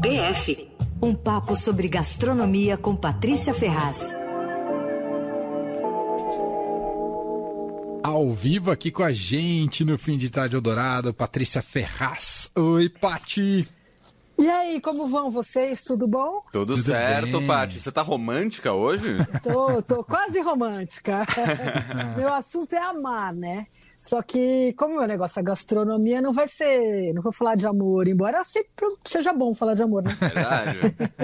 PF um papo sobre gastronomia com Patrícia Ferraz. Ao vivo aqui com a gente no Fim de Tarde Eldorado, Patrícia Ferraz. Oi, Pati. E aí, como vão vocês? Tudo bom? Tudo, Tudo certo. Paty. Você tá romântica hoje? Tô, tô quase romântica. Meu assunto é amar, né? Só que, como meu negócio é gastronomia, não vai ser. Não vou falar de amor, embora sempre seja bom falar de amor, né? Verdade.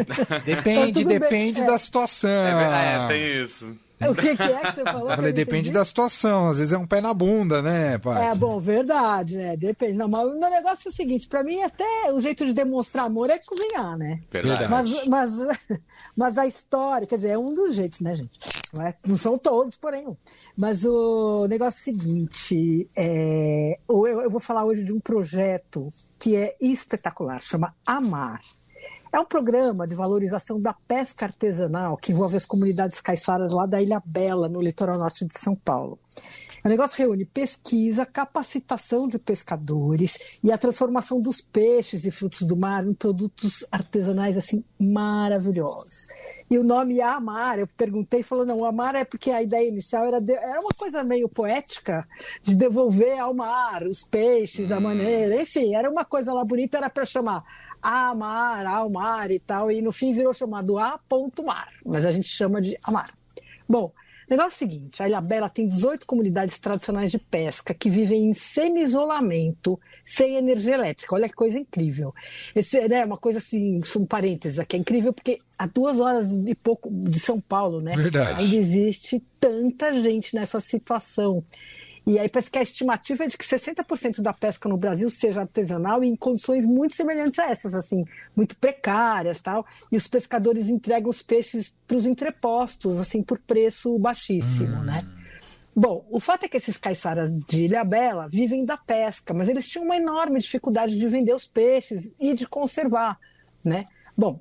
Depende, bem. depende É. da situação. É, verdade, é, tem isso. O que, que é que você falou? Eu falei, depende entendi? da situação. Às vezes é um pé na bunda, né, pai? É, bom, verdade, né? Depende. Não, mas o meu negócio é o seguinte: pra mim, até o jeito de demonstrar amor é cozinhar, né? Verdade. Mas, mas, mas a história, quer dizer, é um dos jeitos, né, gente? Não, é- não são todos, porém. Mas o negócio é o seguinte: é, eu, eu vou falar hoje de um projeto que é espetacular, chama Amar. É um programa de valorização da pesca artesanal que envolve as comunidades caiçaras lá da Ilha Bela, no litoral norte de São Paulo. O negócio reúne pesquisa, capacitação de pescadores e a transformação dos peixes e frutos do mar em produtos artesanais assim maravilhosos. E o nome Amar, eu perguntei, falou não, Amar é porque a ideia inicial era, de- era uma coisa meio poética de devolver ao mar os peixes da maneira, enfim, era uma coisa lá bonita, era para chamar Amar, ao mar e tal, e no fim virou chamado A. Mar, mas a gente chama de Amar. Bom, negócio é o seguinte: a Ilha Bela tem 18 comunidades tradicionais de pesca que vivem em semi-isolamento, sem energia elétrica. Olha que coisa incrível. Esse é né, uma coisa assim, um parênteses aqui, é incrível porque a duas horas e pouco de São Paulo, né? Verdade. Ainda existe tanta gente nessa situação. E aí parece que a estimativa é de que 60% da pesca no Brasil seja artesanal e em condições muito semelhantes a essas, assim, muito precárias tal. E os pescadores entregam os peixes para os entrepostos, assim, por preço baixíssimo, né? Bom, o fato é que esses caiçaras de Ilha Bela vivem da pesca, mas eles tinham uma enorme dificuldade de vender os peixes e de conservar, né? Bom,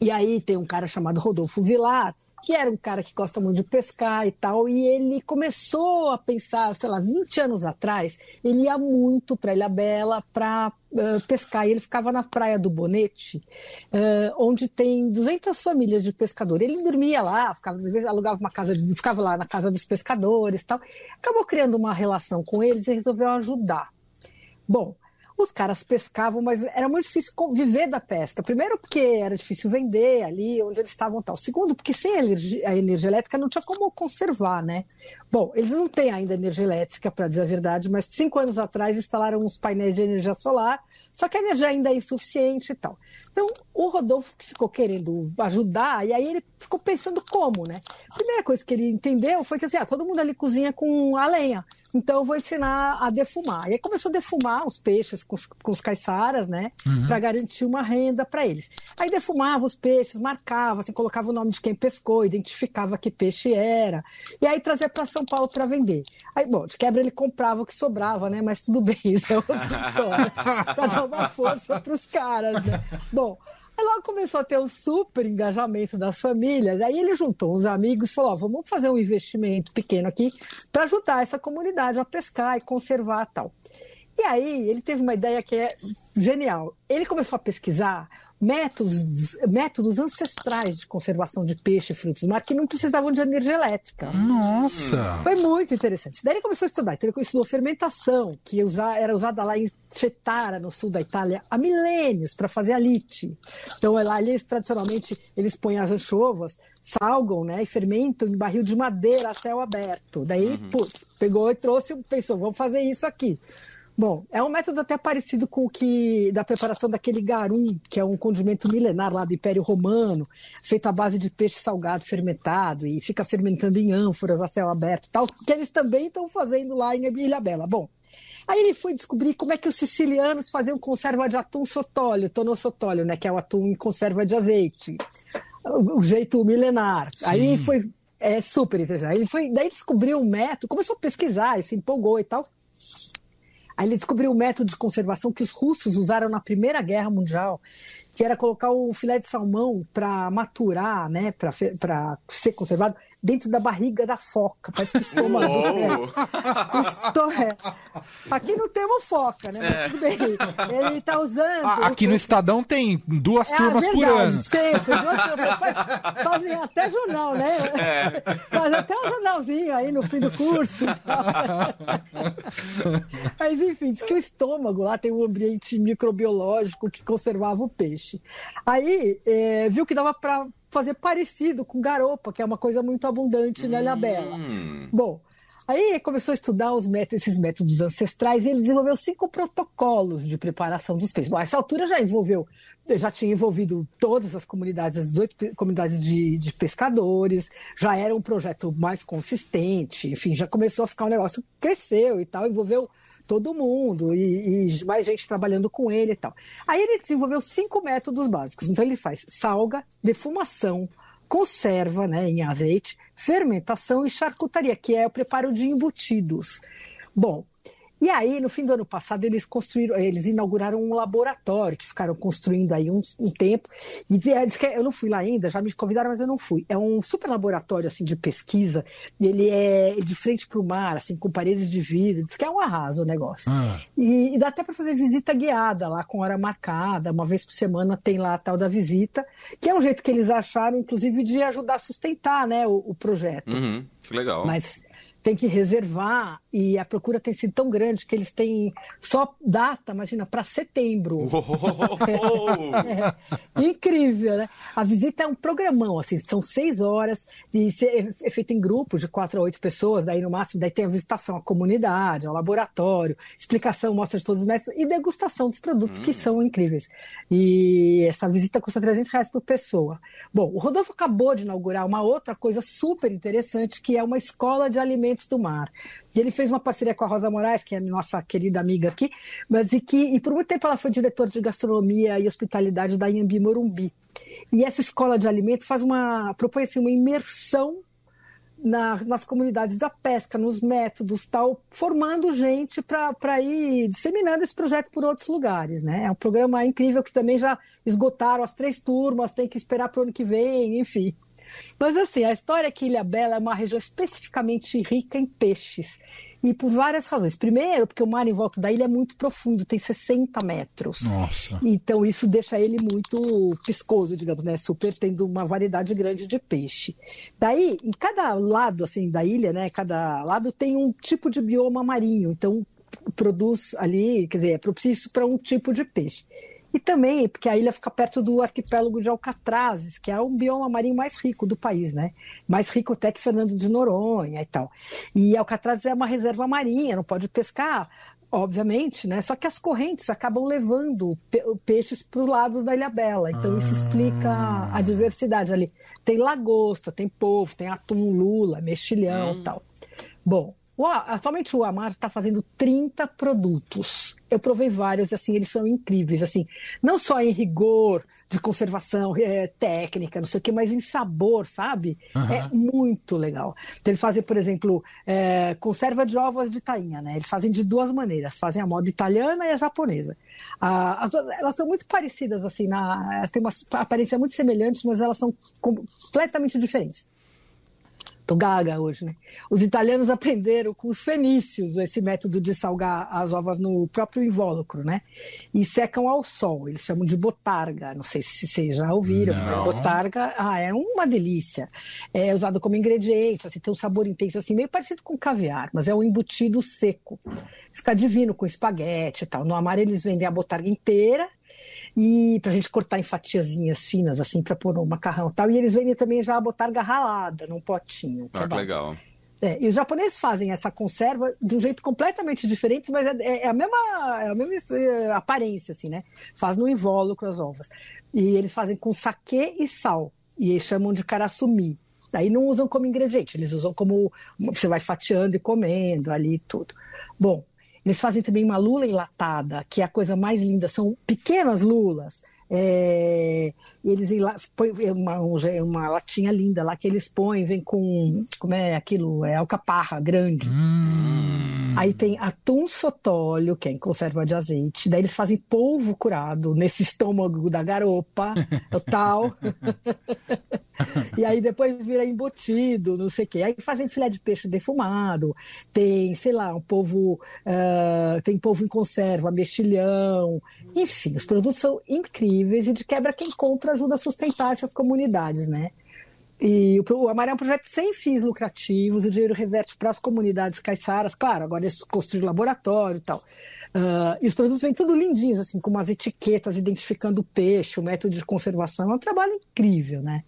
e aí tem um cara chamado Rodolfo Vilar, que era um cara que gosta muito de pescar e tal, e ele começou a pensar, sei lá, 20 anos atrás, ele ia muito para Ilha Bela para pescar, e ele ficava na praia do Bonete, eh, onde tem 200 famílias de pescadores. Ele dormia lá, ficava, alugava uma casa, ficava lá na casa dos pescadores e tal. Acabou criando uma relação com eles e resolveu ajudar. Bom, os caras pescavam, mas era muito difícil viver da pesca. Primeiro, porque era difícil vender ali onde eles estavam tal. Segundo, porque sem a energia, a energia elétrica não tinha como conservar, né? Bom, eles não têm ainda energia elétrica, para dizer a verdade, mas cinco anos atrás instalaram uns painéis de energia solar, só que a energia ainda é insuficiente e tal. Então, o Rodolfo ficou querendo ajudar, e aí ele ficou pensando como, né? A primeira coisa que ele entendeu foi que assim, ah, todo mundo ali cozinha com a lenha, então eu vou ensinar a defumar. E aí começou a defumar os peixes com os, com os caiçaras, né? Para garantir uma renda para eles. Aí defumava os peixes, marcava, assim, colocava o nome de quem pescou, identificava que peixe era, e aí trazia para São Paulo para vender. Aí, bom, de quebra ele comprava o que sobrava, né? Mas tudo bem, isso é outra história. para dar uma força para os caras, né? Bom, Aí logo começou a ter um super engajamento das famílias. Aí ele juntou uns amigos e falou: ó, vamos fazer um investimento pequeno aqui para ajudar essa comunidade a pescar e conservar tal. E aí ele teve uma ideia que é genial. Ele começou a pesquisar métodos, métodos ancestrais de conservação de peixe e frutos do mar que não precisavam de energia elétrica. Nossa! Foi muito interessante. Daí ele começou a estudar. Então ele estudou fermentação, que era usada lá em Cetara, no sul da Itália, há milênios para fazer a lite. Então é lá eles tradicionalmente eles põem as anchovas, salgam, né, e fermentam em barril de madeira a céu aberto. Daí, putz, pegou e trouxe, pensou, vamos fazer isso aqui. Bom, é um método até parecido com o que da preparação daquele garum, que é um condimento milenar lá do Império Romano, feito à base de peixe salgado fermentado e fica fermentando em ânforas a céu aberto, tal, que eles também estão fazendo lá em Ilha Bela. Bom, aí ele foi descobrir como é que os sicilianos faziam conserva de atum sotólio, tonossotólio, né, que é o atum em conserva de azeite, o, jeito milenar. Aí foi é super interessante. Aí ele foi, daí descobriu um método, começou a pesquisar e se empolgou e tal. Aí ele descobriu o método de conservação que os russos usaram na Primeira Guerra Mundial, que era colocar o filé de salmão para maturar, né, para ser conservado dentro da barriga da foca. Parece que o estômago. é. Estou, é. Aqui não temos foca, né? Mas é. tudo bem. Ele está usando. Ah, aqui no Estadão tem duas é, turmas verdade, por ano. Sempre, duas turmas. Faz, fazem até jornal, né? É. Faz até um jornalzinho aí no fim do curso. Mas enfim, diz que o estômago lá tem um ambiente microbiológico que conservava o peixe. Aí é, viu que dava para fazer parecido com garopa, que é uma coisa muito abundante na Ilhabela. Hum. Bom, Aí começou a estudar os métodos, esses métodos ancestrais e ele desenvolveu cinco protocolos de preparação dos peixes. Bom, a essa altura já envolveu, já tinha envolvido todas as comunidades, as 18 comunidades de, de pescadores, já era um projeto mais consistente, enfim, já começou a ficar um negócio, cresceu e tal, envolveu todo mundo e, e, mais gente trabalhando com ele e tal. Aí ele desenvolveu cinco métodos básicos. Então ele faz salga, defumação, conserva né, em azeite, fermentação e charcutaria, que é o preparo de embutidos. Bom, e aí, no fim do ano passado, eles construíram, eles inauguraram um laboratório que ficaram construindo aí um, um tempo. E eu não fui lá ainda, já me convidaram, mas eu não fui. É um super laboratório assim de pesquisa. Ele é de frente para o mar, assim, com paredes de vidro. Diz que é um arraso o negócio. Ah. E, e, dá até para fazer visita guiada lá com hora marcada. Uma vez por semana tem lá a tal da visita, que é um jeito que eles acharam, inclusive, de ajudar a sustentar, né, o, o projeto. Uhum, que legal. Mas tem que reservar e a procura tem sido tão grande que eles têm só data, imagina, para setembro. é, incrível, né? A visita é um programão, assim, são seis horas e é feito em grupos de quatro a oito pessoas, daí no máximo, daí tem a visitação à comunidade, ao laboratório, explicação, mostra de todos os métodos e degustação dos produtos hum. que são incríveis. E essa visita custa 300 reais por pessoa. Bom, o Rodolfo acabou de inaugurar uma outra coisa super interessante, que é uma escola de alimentos do Mar. E ele fez uma parceria com a Rosa Moraes, que é a nossa querida amiga aqui, mas e que e por muito tempo ela foi diretora de gastronomia e hospitalidade da Iambi Morumbi. E essa escola de alimento faz uma propõe assim, uma imersão na, nas comunidades da pesca, nos métodos, tal, formando gente para ir disseminando esse projeto por outros lugares. Né? É um programa incrível que também já esgotaram as três turmas, tem que esperar para o ano que vem, enfim. Mas assim, a história é que Ilha Bela é uma região especificamente rica em peixes. E por várias razões. Primeiro, porque o mar em volta da ilha é muito profundo, tem 60 metros. Nossa. Então isso deixa ele muito piscoso, digamos, né? Super tendo uma variedade grande de peixe. Daí, em cada lado assim da ilha, né? Cada lado tem um tipo de bioma marinho. Então produz ali, quer dizer, é propício para um tipo de peixe. E também porque a ilha fica perto do arquipélago de Alcatrazes, que é o bioma marinho mais rico do país, né? Mais rico até que Fernando de Noronha e tal. E Alcatrazes é uma reserva marinha, não pode pescar, obviamente, né? Só que as correntes acabam levando peixes para os lados da Ilha Bela. Então isso explica a diversidade ali. Tem lagosta, tem polvo, tem atum, lula, mexilhão e hum. tal. Bom, atualmente o Amar está fazendo 30 produtos. Eu provei vários, assim, eles são incríveis, assim, não só em rigor de conservação é, técnica, não sei o que, mas em sabor, sabe? Uhum. É muito legal. Então, eles fazem, por exemplo, é, conserva de ovos de tainha, né? Eles fazem de duas maneiras, fazem a moda italiana e a japonesa. Ah, as, elas são muito parecidas, assim, na, elas têm uma aparência muito semelhante, mas elas são completamente diferentes. Tô gaga hoje, né? Os italianos aprenderam com os fenícios esse método de salgar as ovas no próprio invólucro, né? E secam ao sol. Eles chamam de botarga. Não sei se vocês já ouviram. Não. Botarga, ah, é uma delícia. É usado como ingrediente, assim, tem um sabor intenso, assim, meio parecido com caviar, mas é um embutido seco. Fica divino com espaguete e tal. No Amar eles vendem a botarga inteira e pra gente cortar em fatiazinhas finas, assim, para pôr no macarrão e tal. E eles vendem também já a botarga ralada num potinho. Ah, que legal. É, e os japoneses fazem essa conserva de um jeito completamente diferente, mas é, é, a, mesma, é a mesma é, aparência, assim, né? Faz no invólucro as ovas. E eles fazem com saquê e sal. E eles chamam de karasumi. Aí não usam como ingrediente, eles usam como você vai fatiando e comendo ali tudo. Bom, eles fazem também uma lula enlatada, que é a coisa mais linda. São pequenas lulas. É, eles põem uma, uma latinha linda lá que eles põem, vem com. Como é aquilo? É alcaparra grande. Hum. Aí tem atum sotólio, que é em conserva de azeite. Daí eles fazem polvo curado nesse estômago da garopa, tal. e aí depois vira embutido, não sei o quê. Aí fazem filé de peixe defumado, tem, sei lá, um povo, uh, tem povo em conserva, mexilhão, enfim, os produtos são incríveis e de quebra quem compra ajuda a sustentar essas comunidades, né? E o Amar é um projeto sem fins lucrativos, o dinheiro reverte para as comunidades caiçaras, claro, agora eles construíram laboratório e tal. Uh, e os produtos vêm tudo lindinhos, assim, com umas etiquetas identificando o peixe, o método de conservação. É um trabalho incrível, né?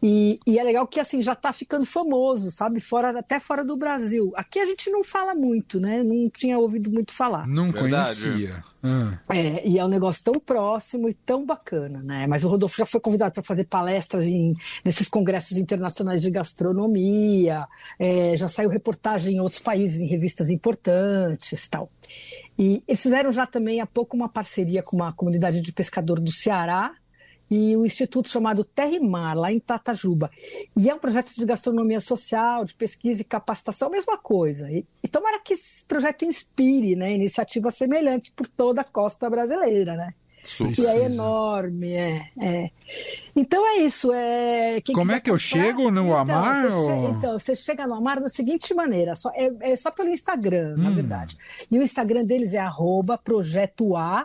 E, e é legal que, assim, já está ficando famoso, sabe? Fora, até fora do Brasil. Aqui a gente não fala muito, né? Não tinha ouvido muito falar. Não Verdade. conhecia. Ah. É, e é um negócio tão próximo e tão bacana, né? Mas o Rodolfo já foi convidado para fazer palestras em, nesses congressos internacionais de gastronomia, é, já saiu reportagem em outros países, em revistas importantes tal. E eles fizeram já também há pouco uma parceria com uma comunidade de pescador do Ceará e o instituto chamado Terra e Mar, lá em Tatajuba. E é um projeto de gastronomia social, de pesquisa e capacitação, mesma coisa. E, e tomara que esse projeto inspire né, iniciativas semelhantes por toda a costa brasileira, né? E é enorme, é, é. Então é isso. É, Como é que eu chego no então, Amar? Você ou... chega, então, você chega no Amar da seguinte maneira: só, é, é só pelo Instagram, hum. na verdade. E o Instagram deles é projeto.a.mar.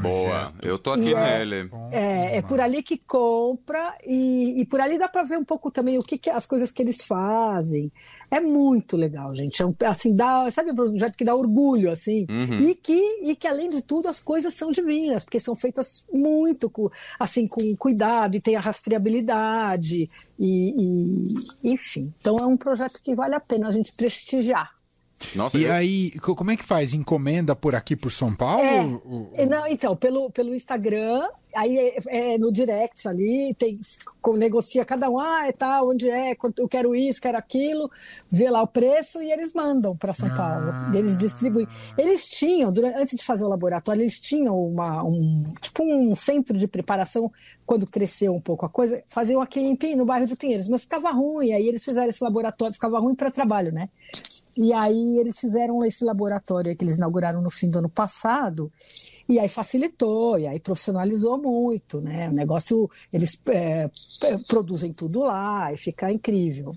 Boa, eu tô aqui é, nele. É, é por ali que compra e, e por ali dá para ver um pouco também o que, que, as coisas que eles fazem. É muito legal, gente. É um, assim, dá, sabe um projeto que dá orgulho, assim, uhum. e que e que além de tudo as coisas são divinas, porque são feitas muito com, assim com cuidado e tem a rastreabilidade e, e enfim. Então é um projeto que vale a pena a gente prestigiar. Nossa, e eu... aí, como é que faz? Encomenda por aqui por São Paulo? É, não, então, pelo, pelo Instagram, aí é, é, no direct ali, tem, negocia cada um, ah, é tal, onde é, eu quero isso, quero aquilo, vê lá o preço e eles mandam para São Paulo. Ah. E eles distribuem. Eles tinham, durante, antes de fazer o laboratório, eles tinham uma, um, tipo um centro de preparação, quando cresceu um pouco a coisa, faziam aqui em, no bairro de Pinheiros, mas ficava ruim, aí eles fizeram esse laboratório, ficava ruim para trabalho, né? E aí eles fizeram esse laboratório que eles inauguraram no fim do ano passado, e aí facilitou, e aí profissionalizou muito, né? O negócio, eles é, produzem tudo lá e fica incrível.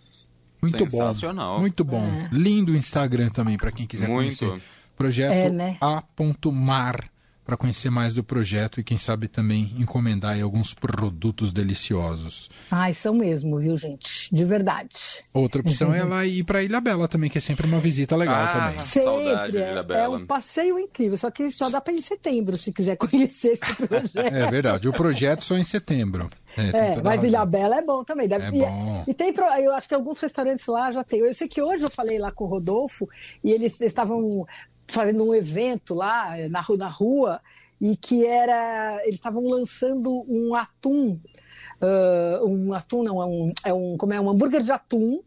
Muito bom. Muito bom. É. Lindo o Instagram também, para quem quiser muito. conhecer. Projeto é, né? A.mar para conhecer mais do projeto e quem sabe também encomendar alguns produtos deliciosos. Ai, são mesmo, viu, gente? De verdade. Outra opção é ela ir para Ilha Bela também, que é sempre uma visita legal ah, também. Sempre. Saudade de Ilha Bela. É um passeio incrível, só que só dá para ir em setembro, se quiser conhecer esse projeto. é verdade, o projeto só em setembro. É, é mas Ilha Bela é bom também. Deve... É bom. E, e, tem, eu acho que alguns restaurantes lá já tem. Eu sei que hoje eu falei lá com o Rodolfo e eles estavam fazendo um evento lá na rua, na rua e que era eles estavam lançando um atum uh, um atum não é um, é um como é um hambúrguer de atum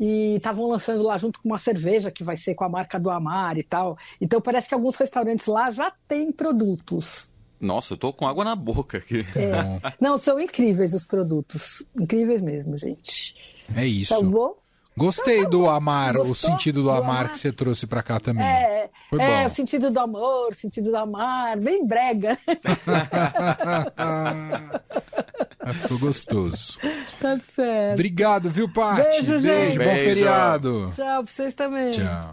e estavam lançando lá junto com uma cerveja que vai ser com a marca do Amar e tal. Então parece que alguns restaurantes lá já têm produtos. Nossa, eu tô com água na boca aqui. É. Não, são incríveis os produtos. Incríveis mesmo, gente. É isso. Tá bom? Gostei do amar, Gostou? o sentido do, amar, amar, que você trouxe para cá também. É, Foi é, bom. o sentido do amor, o sentido do amar, bem brega. Ficou gostoso. Tá certo. Obrigado, viu, Paty? Beijo, Beijo, gente. bom feriado. Tchau pra vocês também. Tchau.